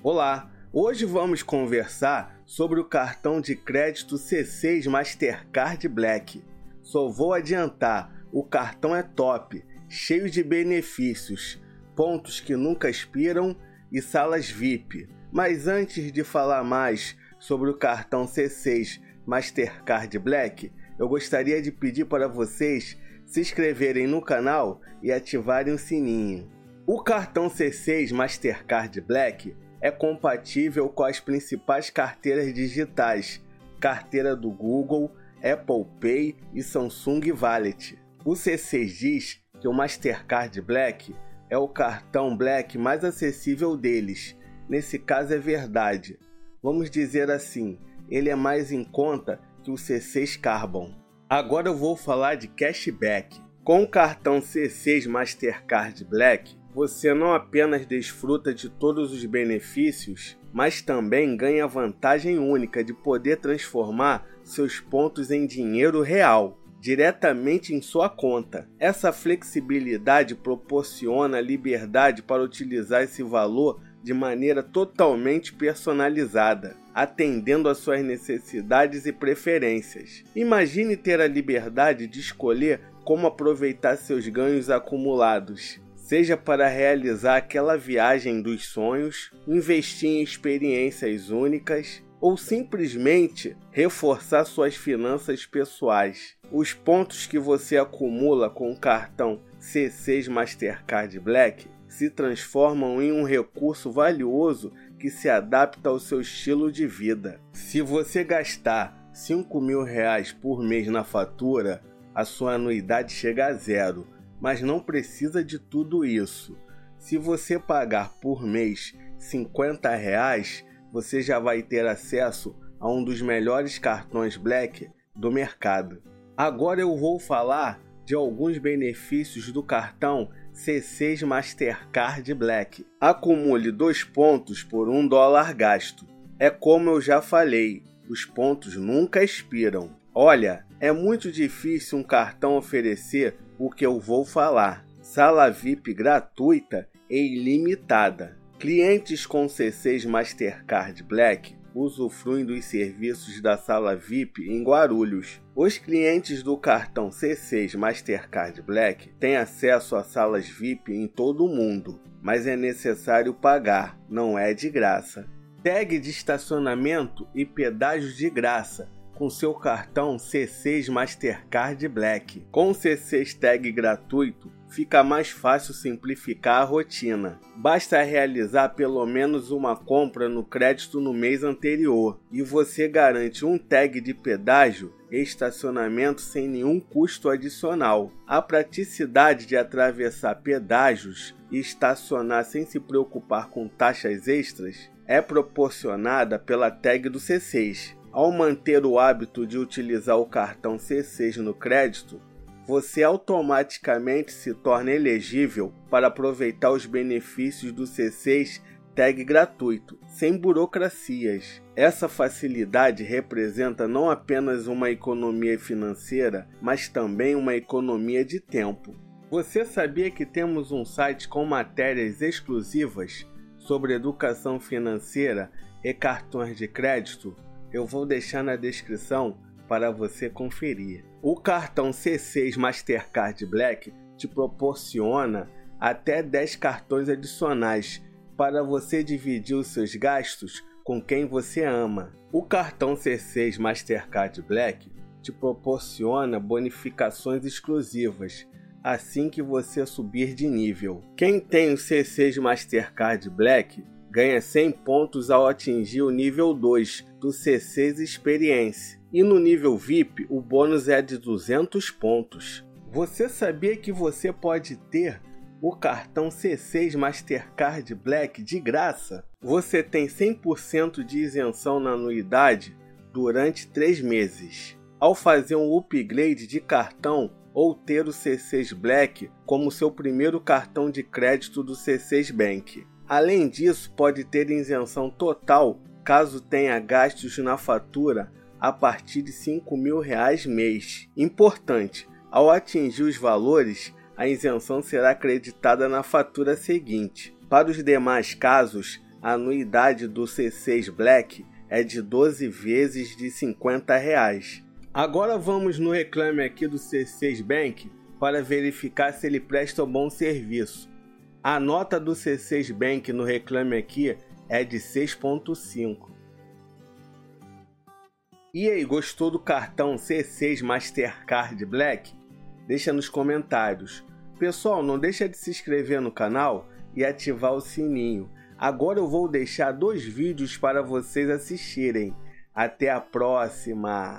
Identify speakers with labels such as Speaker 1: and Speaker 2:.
Speaker 1: Olá, hoje vamos conversar sobre o cartão de crédito C6 Mastercard Black. Só vou adiantar, o cartão é top, cheio de benefícios, pontos que nunca expiram e salas VIP. Mas antes de falar mais sobre o cartão C6 Mastercard Black, eu gostaria de pedir para vocês se inscreverem no canal e ativarem o sininho. O cartão C6 Mastercard Black é compatível com as principais carteiras digitais, carteira do Google, Apple Pay e Samsung Wallet. O C6 diz que o Mastercard Black é o cartão Black mais acessível deles. Nesse caso é verdade. Vamos dizer assim, ele é mais em conta que o C6 Carbon. Agora eu vou falar de cashback. Com o cartão C6 Mastercard Black, você não apenas desfruta de todos os benefícios, mas também ganha a vantagem única de poder transformar seus pontos em dinheiro real, diretamente em sua conta. Essa flexibilidade proporciona liberdade para utilizar esse valor de maneira totalmente personalizada, atendendo às suas necessidades e preferências. Imagine ter a liberdade de escolher como aproveitar seus ganhos acumulados seja para realizar aquela viagem dos sonhos, investir em experiências únicas ou simplesmente reforçar suas finanças pessoais. Os pontos que você acumula com o cartão C6 Mastercard Black se transformam em um recurso valioso que se adapta ao seu estilo de vida. Se você gastar 5 mil reais por mês na fatura, a sua anuidade chega a zero mas não precisa de tudo isso. Se você pagar por mês 50 reais, você já vai ter acesso a um dos melhores cartões Black do mercado. Agora eu vou falar de alguns benefícios do cartão C6 Mastercard Black. Acumule dois pontos por um dólar gasto. É como eu já falei, os pontos nunca expiram. Olha, é muito difícil um cartão oferecer o que eu vou falar. Sala VIP gratuita e ilimitada. Clientes com C6 Mastercard Black usufruem dos serviços da sala VIP em Guarulhos. Os clientes do cartão C6 Mastercard Black têm acesso a salas VIP em todo o mundo, mas é necessário pagar, não é de graça. Tag de estacionamento e pedágio de graça com seu cartão C6 Mastercard Black. Com o C6 Tag gratuito, fica mais fácil simplificar a rotina. Basta realizar pelo menos uma compra no crédito no mês anterior e você garante um tag de pedágio e estacionamento sem nenhum custo adicional. A praticidade de atravessar pedágios e estacionar sem se preocupar com taxas extras é proporcionada pela tag do C6. Ao manter o hábito de utilizar o cartão C6 no crédito, você automaticamente se torna elegível para aproveitar os benefícios do C6 Tag gratuito, sem burocracias. Essa facilidade representa não apenas uma economia financeira, mas também uma economia de tempo. Você sabia que temos um site com matérias exclusivas sobre educação financeira e cartões de crédito? Eu vou deixar na descrição para você conferir. O cartão C6 Mastercard Black te proporciona até 10 cartões adicionais para você dividir os seus gastos com quem você ama. O cartão C6 Mastercard Black te proporciona bonificações exclusivas assim que você subir de nível. Quem tem o C6 Mastercard Black ganha 100 pontos ao atingir o nível 2 do C6 Experience. E no nível VIP, o bônus é de 200 pontos. Você sabia que você pode ter o cartão C6 Mastercard Black de graça? Você tem 100% de isenção na anuidade durante 3 meses. Ao fazer um upgrade de cartão ou ter o C6 Black como seu primeiro cartão de crédito do C6 Bank. Além disso, pode ter isenção total caso tenha gastos na fatura a partir de 5 mil reais mês. Importante, ao atingir os valores, a isenção será acreditada na fatura seguinte. Para os demais casos, a anuidade do C6 Black é de 12 vezes de 50 reais. Agora vamos no reclame aqui do C6 Bank para verificar se ele presta um bom serviço. A nota do C6 Bank no reclame aqui é de 6.5. E aí, gostou do cartão C6 Mastercard Black? Deixa nos comentários. Pessoal, não deixa de se inscrever no canal e ativar o sininho. Agora eu vou deixar dois vídeos para vocês assistirem. Até a próxima!